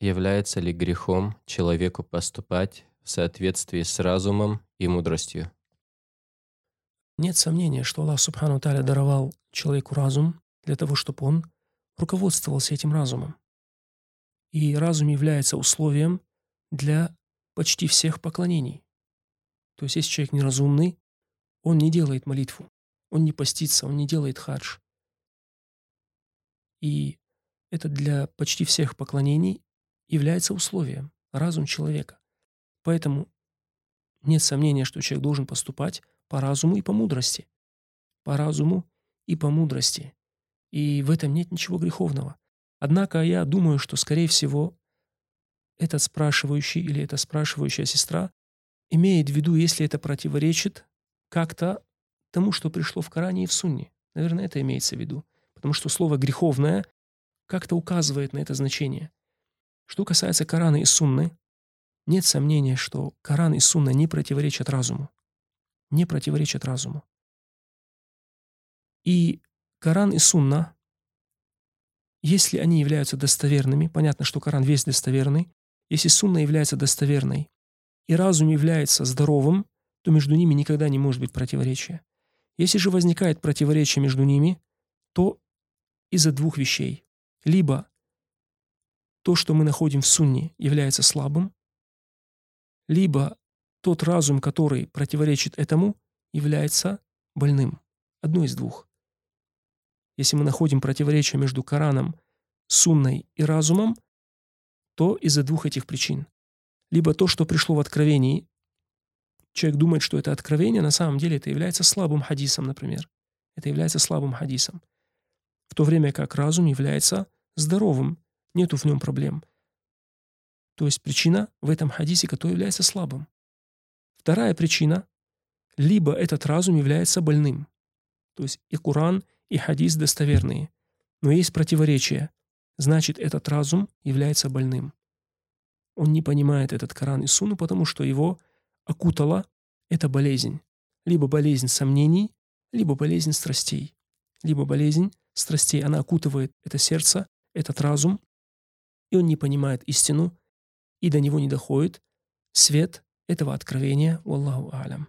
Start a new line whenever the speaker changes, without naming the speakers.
Является ли грехом человеку поступать в соответствии с разумом и мудростью?
Нет сомнения, что Аллах Субхану Таля даровал человеку разум для того, чтобы он руководствовался этим разумом. И разум является условием для почти всех поклонений. То есть, если человек неразумный, он не делает молитву, он не постится, он не делает хадж. И это для почти всех поклонений является условием, разум человека. Поэтому нет сомнения, что человек должен поступать по разуму и по мудрости. По разуму и по мудрости. И в этом нет ничего греховного. Однако я думаю, что, скорее всего, этот спрашивающий или эта спрашивающая сестра имеет в виду, если это противоречит как-то тому, что пришло в Коране и в Сунне. Наверное, это имеется в виду. Потому что слово «греховное» как-то указывает на это значение. Что касается Корана и Сунны, нет сомнения, что Коран и Сунна не противоречат разуму. Не противоречат разуму. И Коран и Сунна, если они являются достоверными, понятно, что Коран весь достоверный, если Сунна является достоверной, и разум является здоровым, то между ними никогда не может быть противоречия. Если же возникает противоречие между ними, то из-за двух вещей. Либо то, что мы находим в сунне, является слабым, либо тот разум, который противоречит этому, является больным. Одно из двух. Если мы находим противоречие между Кораном, Сунной и разумом, то из-за двух этих причин. Либо то, что пришло в откровении, человек думает, что это откровение, на самом деле это является слабым хадисом, например. Это является слабым хадисом. В то время как разум является здоровым, нету в нем проблем. То есть причина в этом хадисе, который является слабым. Вторая причина – либо этот разум является больным. То есть и Коран, и хадис достоверные. Но есть противоречие значит этот разум является больным. Он не понимает этот Коран и Суну, потому что его окутала эта болезнь. Либо болезнь сомнений, либо болезнь страстей. Либо болезнь страстей. Она окутывает это сердце, этот разум, и он не понимает истину, и до него не доходит свет этого откровения. Аллаху алям.